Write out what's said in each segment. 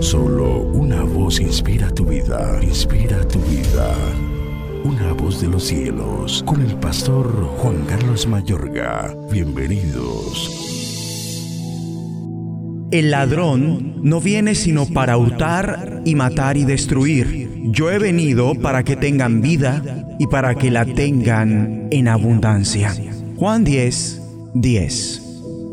Solo una voz inspira tu vida, inspira tu vida. Una voz de los cielos, con el pastor Juan Carlos Mayorga. Bienvenidos. El ladrón no viene sino para hurtar y matar y destruir. Yo he venido para que tengan vida y para que la tengan en abundancia. Juan 10, 10.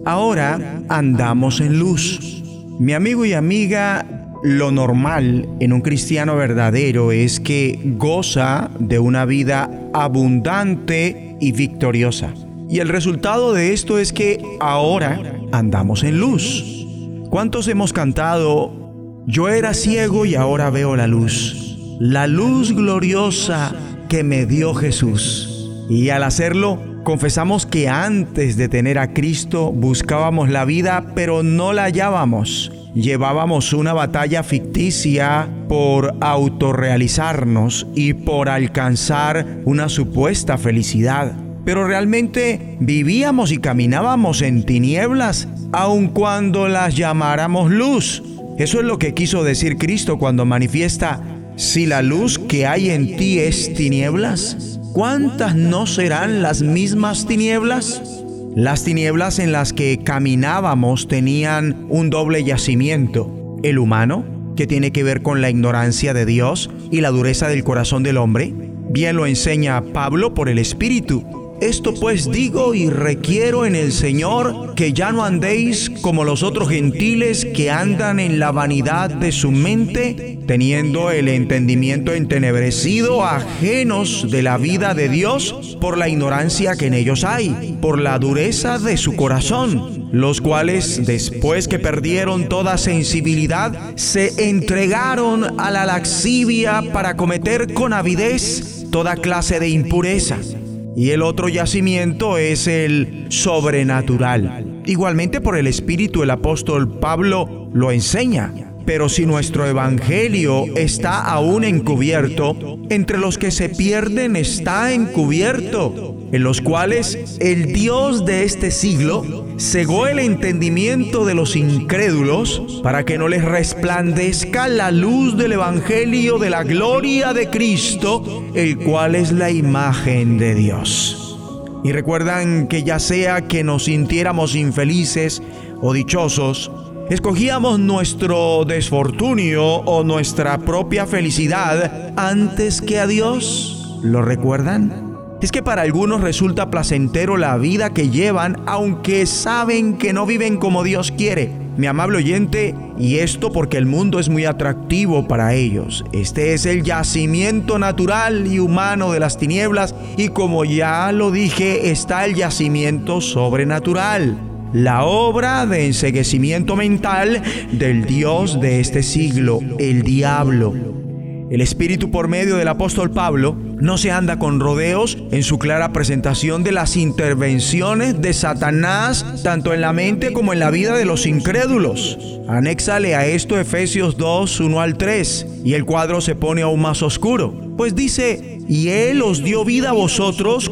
Ahora andamos en luz. Mi amigo y amiga, lo normal en un cristiano verdadero es que goza de una vida abundante y victoriosa. Y el resultado de esto es que ahora andamos en luz. ¿Cuántos hemos cantado, yo era ciego y ahora veo la luz? La luz gloriosa que me dio Jesús. Y al hacerlo, confesamos que antes de tener a Cristo buscábamos la vida, pero no la hallábamos. Llevábamos una batalla ficticia por autorrealizarnos y por alcanzar una supuesta felicidad. Pero realmente vivíamos y caminábamos en tinieblas, aun cuando las llamáramos luz. Eso es lo que quiso decir Cristo cuando manifiesta, si la luz que hay en ti es tinieblas, ¿cuántas no serán las mismas tinieblas? Las tinieblas en las que caminábamos tenían un doble yacimiento, el humano, que tiene que ver con la ignorancia de Dios y la dureza del corazón del hombre. Bien lo enseña Pablo por el Espíritu, esto pues digo y requiero en el Señor que ya no andéis como los otros gentiles que andan en la vanidad de su mente, teniendo el entendimiento entenebrecido, ajenos de la vida de Dios por la ignorancia que en ellos hay, por la dureza de su corazón, los cuales después que perdieron toda sensibilidad, se entregaron a la laxivia para cometer con avidez toda clase de impureza y el otro yacimiento es el sobrenatural. Igualmente por el Espíritu el apóstol Pablo lo enseña. Pero si nuestro Evangelio está aún encubierto, entre los que se pierden está encubierto, en los cuales el Dios de este siglo cegó el entendimiento de los incrédulos para que no les resplandezca la luz del Evangelio de la gloria de Cristo, el cual es la imagen de Dios. Y recuerdan que ya sea que nos sintiéramos infelices o dichosos, Escogíamos nuestro desfortunio o nuestra propia felicidad antes que a Dios. ¿Lo recuerdan? Es que para algunos resulta placentero la vida que llevan aunque saben que no viven como Dios quiere. Mi amable oyente, y esto porque el mundo es muy atractivo para ellos. Este es el yacimiento natural y humano de las tinieblas y como ya lo dije, está el yacimiento sobrenatural la obra de enseguecimiento mental del Dios de este siglo, el diablo. El Espíritu por medio del apóstol Pablo no se anda con rodeos en su clara presentación de las intervenciones de Satanás tanto en la mente como en la vida de los incrédulos. Anéxale a esto Efesios 2, 1 al 3 y el cuadro se pone aún más oscuro, pues dice, y Él os dio vida a vosotros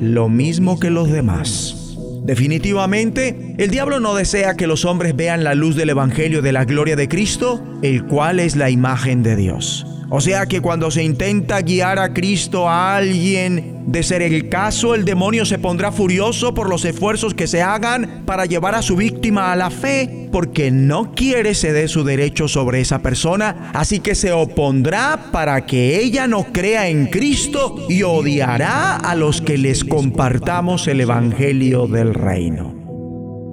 lo mismo que los demás. Definitivamente, el diablo no desea que los hombres vean la luz del Evangelio de la gloria de Cristo, el cual es la imagen de Dios. O sea que cuando se intenta guiar a Cristo a alguien, de ser el caso, el demonio se pondrá furioso por los esfuerzos que se hagan para llevar a su víctima a la fe, porque no quiere ceder su derecho sobre esa persona, así que se opondrá para que ella no crea en Cristo y odiará a los que les compartamos el Evangelio del Reino.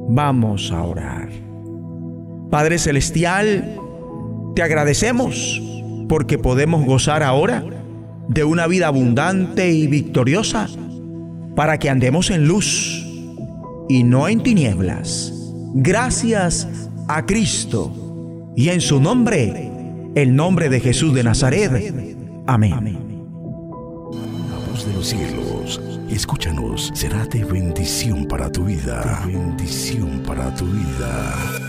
Vamos a orar. Padre Celestial, te agradecemos porque podemos gozar ahora de una vida abundante y victoriosa para que andemos en luz y no en tinieblas. Gracias a Cristo y en su nombre, el nombre de Jesús de Nazaret. Amén. La voz de los cielos, escúchanos, será de bendición para tu vida. Bendición para tu vida.